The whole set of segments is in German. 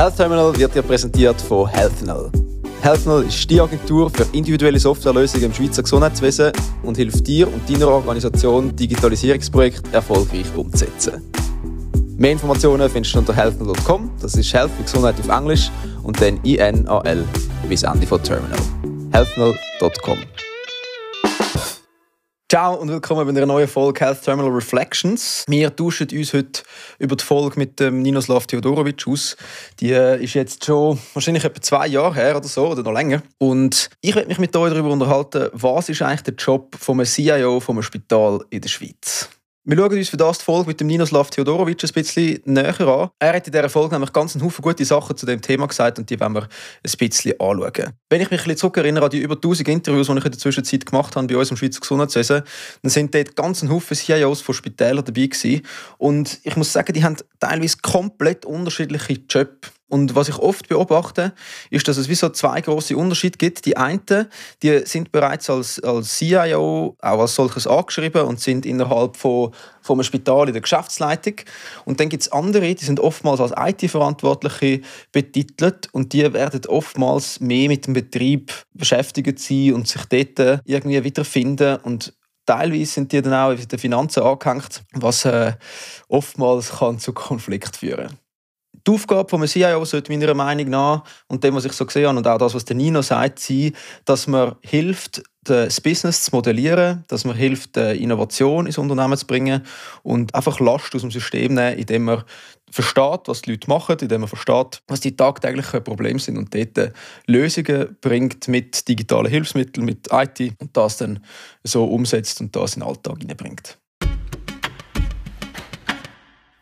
Health Terminal wird dir präsentiert von HealthNull. HealthNull ist die Agentur für individuelle Softwarelösungen im Schweizer Gesundheitswesen und hilft dir und deiner Organisation, Digitalisierungsprojekte erfolgreich umzusetzen. Mehr Informationen findest du unter healthnull.com, das ist Health wie Gesundheit auf Englisch und dann INAL bis Ende von Terminal. healthnull.com Ciao und willkommen bei einer neuen Folge Health Terminal Reflections. Wir tauschen uns heute über die Folge mit dem Ninoslav Theodorovic aus. Die äh, ist jetzt schon wahrscheinlich etwa zwei Jahre her oder so oder noch länger. Und ich werde mich mit euch darüber unterhalten, was ist eigentlich der Job vom CIO vom Spital in der Schweiz. Wir schauen uns für das die Folge mit dem Ninoslav Theodorovic ein bisschen näher an. Er hat in dieser Folge nämlich ganz einen Haufen gute Sachen zu dem Thema gesagt und die wollen wir ein bisschen anschauen. Wenn ich mich ein bisschen zurückerinnere an die über 1000 Interviews, die ich in der Zwischenzeit gemacht habe bei uns im Schweizer Gesundheitswesen, dann sind dort ganz ein Haufen CIOs von Spitälern dabei gewesen. Und ich muss sagen, die haben teilweise komplett unterschiedliche Jobs und was ich oft beobachte, ist, dass es wie so zwei große Unterschiede gibt. Die einen, die sind bereits als, als CIO auch als solches angeschrieben und sind innerhalb von, von einem Spital in der Geschäftsleitung. Und dann gibt es andere, die sind oftmals als IT-Verantwortliche betitelt und die werden oftmals mehr mit dem Betrieb beschäftigt sein und sich dort irgendwie wiederfinden und Teilweise sind die dann auch in den Finanzen angehängt, was äh, oftmals kann zu Konflikt führen kann die Aufgabe von einem CIO sollte meiner Meinung nach, und dem, was ich so gesehen habe, und auch das, was der Nino sagt, sein, dass man hilft, das Business zu modellieren, dass man hilft, Innovation ins Unternehmen zu bringen und einfach Last aus dem System nehmen, indem man versteht, was die Leute machen, indem man versteht, was die tagtäglichen Probleme sind und dort Lösungen bringt mit digitalen Hilfsmitteln, mit IT und das dann so umsetzt und das in den Alltag hineinbringt.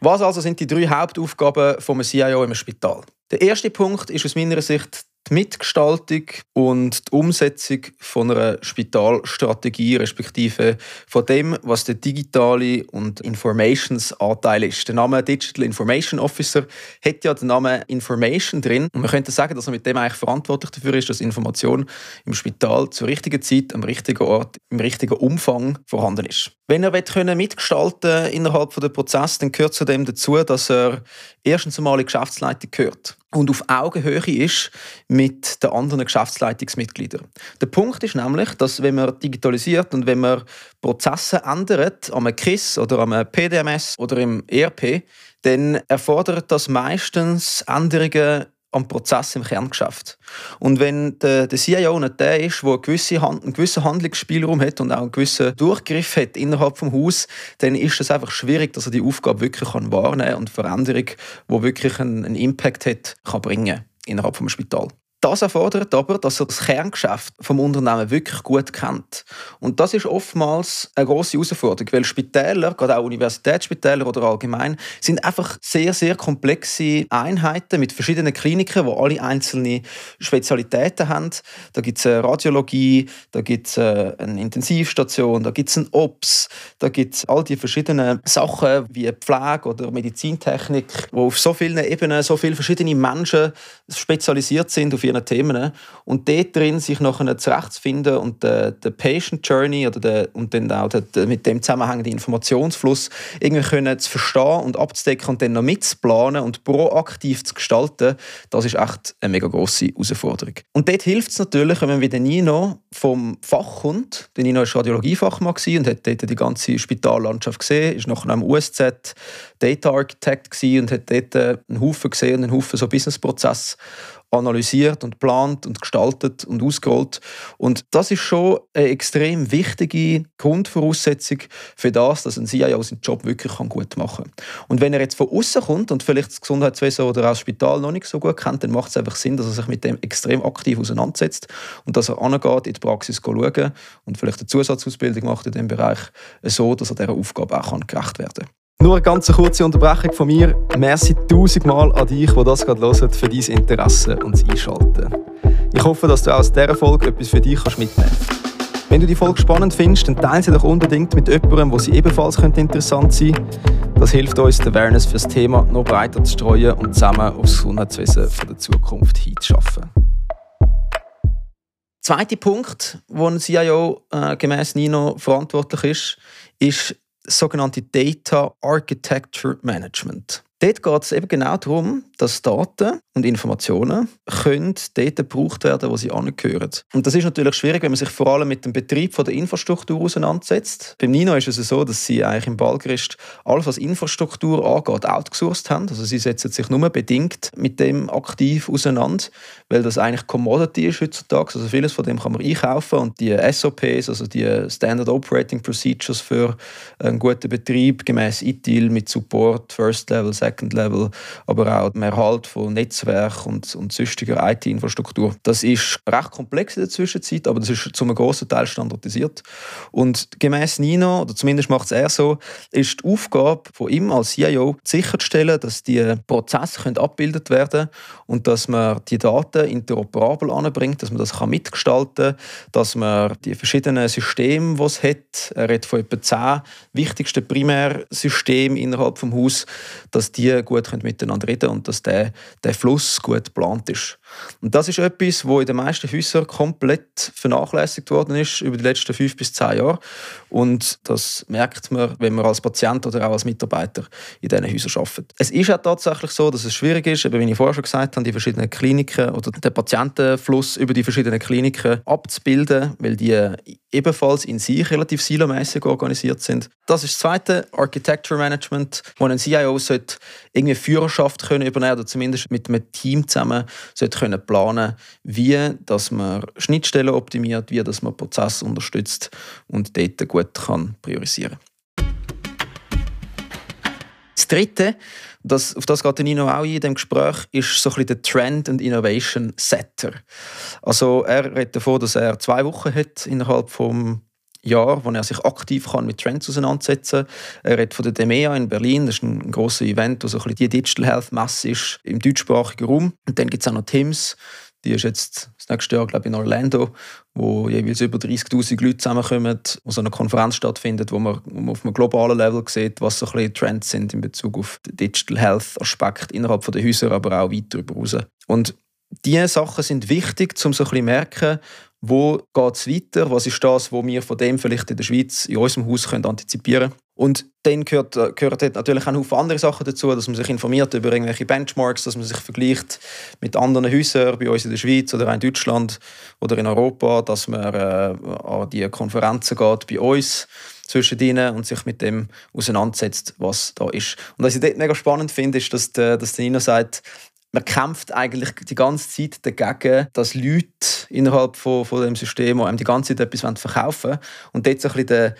Was also sind die drei Hauptaufgaben vom CIO im Spital? Der erste Punkt ist aus meiner Sicht die Mitgestaltung und die Umsetzung von einer Spitalstrategie, respektive von dem, was der digitale und Informations-Anteil ist. Der Name Digital Information Officer hat ja den Namen Information drin. Und man könnte sagen, dass er mit dem eigentlich verantwortlich dafür ist, dass Information im Spital zur richtigen Zeit, am richtigen Ort, im richtigen Umfang vorhanden ist. Wenn er können mitgestalten innerhalb des Prozesses, dann gehört zu dem dazu, dass er erstens einmal in die Geschäftsleitung gehört und auf Augenhöhe ist mit den anderen Geschäftsleitungsmitgliedern. Der Punkt ist nämlich, dass wenn man digitalisiert und wenn man Prozesse ändert, am KISS oder am PDMS oder im ERP, dann erfordert das meistens Änderungen am Prozess im Kerngeschäft. Und wenn der, der CIO nicht der ist, der gewisse Hand, einen gewissen Handlungsspielraum hat und auch einen gewissen Durchgriff hat innerhalb des Haus, dann ist es einfach schwierig, dass er die Aufgabe wirklich wahrnehmen kann und Veränderung, die wirklich einen, einen Impact hat, kann bringen innerhalb des Spital. Das erfordert aber, dass er das Kerngeschäft vom Unternehmen wirklich gut kennt. Und das ist oftmals eine große Herausforderung, weil Spitäler, gerade auch Universitätsspitäler oder allgemein, sind einfach sehr, sehr komplexe Einheiten mit verschiedenen Kliniken, wo alle einzelne Spezialitäten haben. Da gibt es eine Radiologie, da gibt es äh, eine Intensivstation, da gibt es ein OPS, da gibt es all die verschiedenen Sachen wie Pflege oder Medizintechnik, wo auf so vielen Ebenen so viele verschiedene Menschen spezialisiert sind auf ihren Themen und dort drin sich nachher zurechtzufinden und der, der Patient Journey oder der, und dann auch der, mit dem zusammenhängenden Informationsfluss irgendwie können zu verstehen und abzudecken und dann noch mitzuplanen und proaktiv zu gestalten, das ist echt eine mega grosse Herausforderung. Und dort hilft es natürlich, wenn man wie der Nino vom Fach kommt. Der Nino war Radiologiefachmann und hat dort die ganze Spitallandschaft gesehen, ist nachher am USZ Data Architect und hat dort einen Haufen gesehen, einen Haufen so Businessprozesse analysiert und plant und gestaltet und ausgerollt. Und das ist schon eine extrem wichtige Grundvoraussetzung für das, dass ein CIO seinen Job wirklich gut machen kann. Und wenn er jetzt von außen kommt und vielleicht das Gesundheitswesen oder auch das Spital noch nicht so gut kennt, dann macht es einfach Sinn, dass er sich mit dem extrem aktiv auseinandersetzt und dass er angeht, in die Praxis schauen und vielleicht eine Zusatzausbildung macht in diesem Bereich, so dass er dieser Aufgabe auch gerecht werden kann. Nur eine ganz kurze Unterbrechung von mir. Merci tausendmal an dich, der das gerade hört, für dein Interesse und das Einschalten. Ich hoffe, dass du aus dieser Folge etwas für dich mitnehmen kannst. Wenn du die Folge spannend findest, dann teile sie doch unbedingt mit jemandem, wo sie ebenfalls interessant sein könnte. Das hilft uns, die Awareness für das Thema noch breiter zu streuen und zusammen aufs Gesundheitswesen der Zukunft hinzuschaffen. Zweiter Punkt, wo ein CIO äh, gemäß Nino verantwortlich ist, ist sogenannte Data Architecture Management. Dort geht es eben genau darum, dass Daten und Informationen können dort gebraucht werden, wo sie angehören. Und das ist natürlich schwierig, wenn man sich vor allem mit dem Betrieb von der Infrastruktur auseinandersetzt. Beim Nino ist es so, dass sie eigentlich im Ballgerist alles, was Infrastruktur angeht, outgesourced haben. Also sie setzen sich nur bedingt mit dem aktiv auseinander, weil das eigentlich Commodity ist heutzutage. Also vieles von dem kann man einkaufen und die SOPs, also die Standard Operating Procedures für einen guten Betrieb gemäß ITIL mit Support, First Level, Second Level, aber auch dem Erhalt von Netzwerk und, und sonstiger IT-Infrastruktur. Das ist recht komplex in der Zwischenzeit, aber das ist zum großen Teil standardisiert. Und gemäß Nino, oder zumindest macht es er so, ist die Aufgabe von ihm als CIO sicherzustellen, dass die Prozesse können abgebildet werden und dass man die Daten interoperabel anbringt, dass man das kann mitgestalten kann, dass man die verschiedenen Systeme, die es hat, er redet von etwa zehn wichtigsten Primärsystemen innerhalb des Haus, dass die gut miteinander reden können und dass der, der Fluss gut geplant ist. Und das ist etwas, wo in den meisten Häusern komplett vernachlässigt worden ist über die letzten fünf bis zehn Jahre. Und das merkt man, wenn man als Patient oder auch als Mitarbeiter in diesen Häusern arbeitet. Es ist auch tatsächlich so, dass es schwierig ist, wie ich vorher schon gesagt habe, die verschiedenen Kliniken oder den Patientenfluss über die verschiedenen Kliniken abzubilden, weil die ebenfalls in sich relativ silomäßig organisiert sind. Das ist das zweite, Architecture Management, wo ein CIO sollte irgendwie Führerschaft können übernehmen oder zumindest mit einem Team zusammen sollte können planen, wie dass man Schnittstellen optimiert, wie dass man Prozesse unterstützt und dort gut kann priorisieren. Das Dritte, das, auf das geht Nino auch in dem Gespräch, ist so ein bisschen der Trend und Innovation Setter. Also er redet davon, dass er zwei Wochen hat innerhalb vom Jahr, wo er sich aktiv kann mit Trends auseinandersetzen kann. Er redet von der DEMEA in Berlin, das ist ein grosses Event, wo so ein bisschen die Digital Health Messe ist im deutschsprachigen Raum. Und dann gibt es auch noch TIMS, die ist jetzt das nächste Jahr, glaube ich, in Orlando, wo jeweils über 30'000 Leute zusammenkommen, wo so eine Konferenz stattfindet, wo man, wo man auf einem globalen Level sieht, was so ein bisschen Trends sind in Bezug auf den Digital Health Aspekt innerhalb der Häuser, aber auch weiter darüber raus. Und diese Sachen sind wichtig, um so ein bisschen merken, wo geht es weiter, was ist das, was wir von dem vielleicht in der Schweiz, in unserem Haus können antizipieren können. Und dann gehört, gehört natürlich auch noch andere Sachen dazu, dass man sich informiert über irgendwelche Benchmarks, dass man sich vergleicht mit anderen Häusern bei uns in der Schweiz oder in Deutschland oder in Europa, dass man äh, an die Konferenzen geht bei uns zwischen ihnen und sich mit dem auseinandersetzt, was da ist. Und was ich dort mega spannend finde, ist, dass der, dass der Nino sagt, man kämpft eigentlich die ganze Zeit dagegen, dass Leute innerhalb von, von dem System einem die ganze Zeit etwas verkaufen wollen. Und dort so ein bisschen den,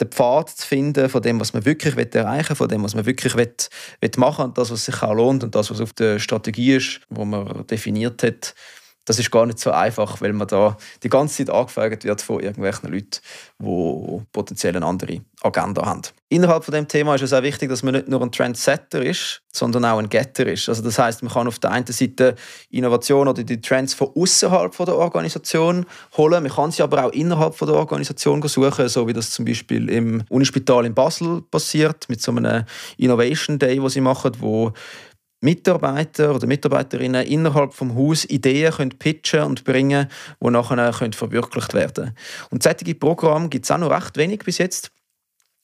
den Pfad zu finden von dem, was man wirklich erreichen will, von dem, was man wirklich will, will machen und das, was sich auch lohnt und das, was auf der Strategie ist, wo man definiert hat, das ist gar nicht so einfach, weil man da die ganze Zeit angefragt wird von irgendwelchen Leuten, die potenziell eine andere Agenda haben. Innerhalb von dem Thema ist es auch wichtig, dass man nicht nur ein Trendsetter ist, sondern auch ein Getter ist. Also das heißt, man kann auf der einen Seite Innovation oder die Trends von außerhalb der Organisation holen, man kann sie aber auch innerhalb der Organisation suchen, so wie das zum Beispiel im Unispital in Basel passiert mit so einem Innovation Day, wo sie machen, wo Mitarbeiter oder Mitarbeiterinnen innerhalb vom Haus Ideen können pitchen und bringen, die nachher können verwirklicht werden. Und solche Programme gibt es auch noch recht wenig bis jetzt.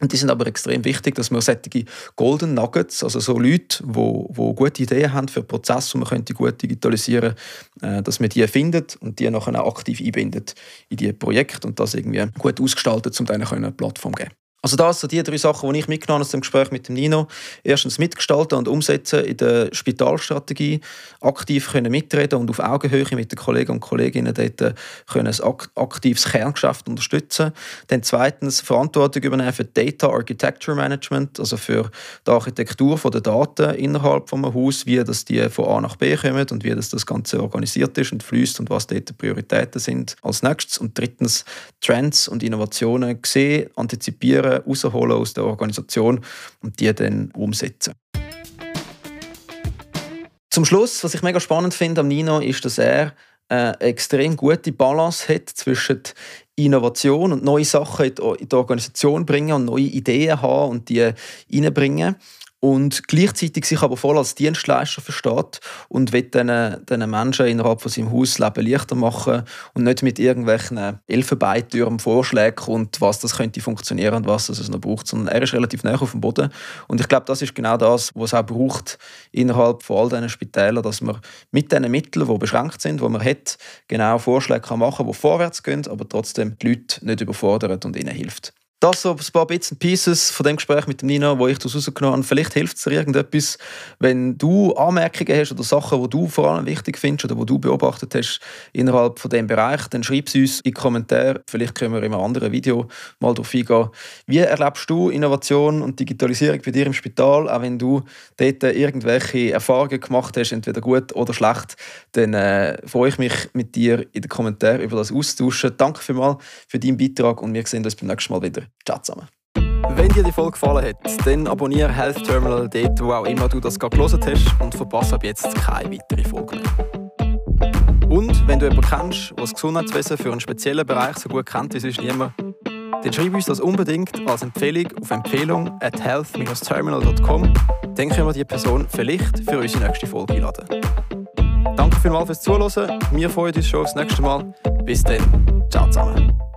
Und die sind aber extrem wichtig, dass wir solche Golden Nuggets, also so Leute, die, die gute Ideen haben für Prozesse, die man könnte gut digitalisieren äh, dass man die findet und die nachher auch aktiv einbindet in die Projekte und das irgendwie gut ausgestaltet, um denen eine Plattform zu geben. Also das sind die drei Sachen, die ich mitgenommen habe aus dem Gespräch mit dem Nino. Erstens mitgestalten und umsetzen in der Spitalstrategie, aktiv können mitreden und auf Augenhöhe mit den Kollegen und Kolleginnen dort können ein aktives Kerngeschäft unterstützen. Dann zweitens Verantwortung übernehmen für Data Architecture Management, also für die Architektur der Daten innerhalb von einem Haus, wie das die von A nach B kommen und wie das, das Ganze organisiert ist und fließt und was dort die Prioritäten sind als nächstes. Und drittens Trends und Innovationen sehen, antizipieren rausholen aus der Organisation und die dann umsetzen. Zum Schluss, was ich mega spannend finde am Nino, ist, dass er eine extrem gute Balance hat zwischen Innovation und neue Sachen in die Organisation bringen und neue Ideen haben und die reinbringen und gleichzeitig sich aber voll als Dienstleister versteht und will diesen, diesen Menschen innerhalb von seinem Haus Leben leichter machen und nicht mit irgendwelchen Elfenbeintürmen Vorschlägen kommt, was das könnte funktionieren und was es noch braucht, sondern er ist relativ nah auf dem Boden und ich glaube, das ist genau das, was es auch braucht innerhalb von all diesen Spitälern, dass man mit diesen Mitteln, die beschränkt sind, die man hat, genau Vorschläge machen kann, die vorwärts gehen, aber trotzdem die Leute nicht überfordert und ihnen hilft. Das so ein paar Bits and Pieces von dem Gespräch mit Nina, wo ich das rausgenommen habe. Vielleicht hilft es dir irgendetwas, wenn du Anmerkungen hast oder Sachen, die du vor allem wichtig findest oder die du beobachtet hast innerhalb von dem Bereich, dann schreib es uns in die Kommentare. Vielleicht können wir in einem anderen Video mal darauf eingehen. Wie erlebst du Innovation und Digitalisierung bei dir im Spital? Auch wenn du dort irgendwelche Erfahrungen gemacht hast, entweder gut oder schlecht, dann äh, freue ich mich mit dir in den Kommentaren über das austauschen. Danke vielmals für deinen Beitrag und wir sehen uns beim nächsten Mal wieder. Ciao zusammen. Wenn dir die Folge gefallen hat, dann abonniere Health Terminal dort, wo auch immer du das gerade gelesen hast und verpasse ab jetzt keine weitere Folge mehr. Und wenn du jemanden kennst, der das Gesundheitswesen für einen speziellen Bereich so gut kennt wie sonst niemand, dann schreib uns das unbedingt als Empfehlung auf Empfehlung at health-terminal.com. Dann können wir die Person vielleicht für unsere nächste Folge einladen. Danke vielmals fürs Zuhören. Wir freuen uns schon aufs nächste Mal. Bis dann. Ciao zusammen.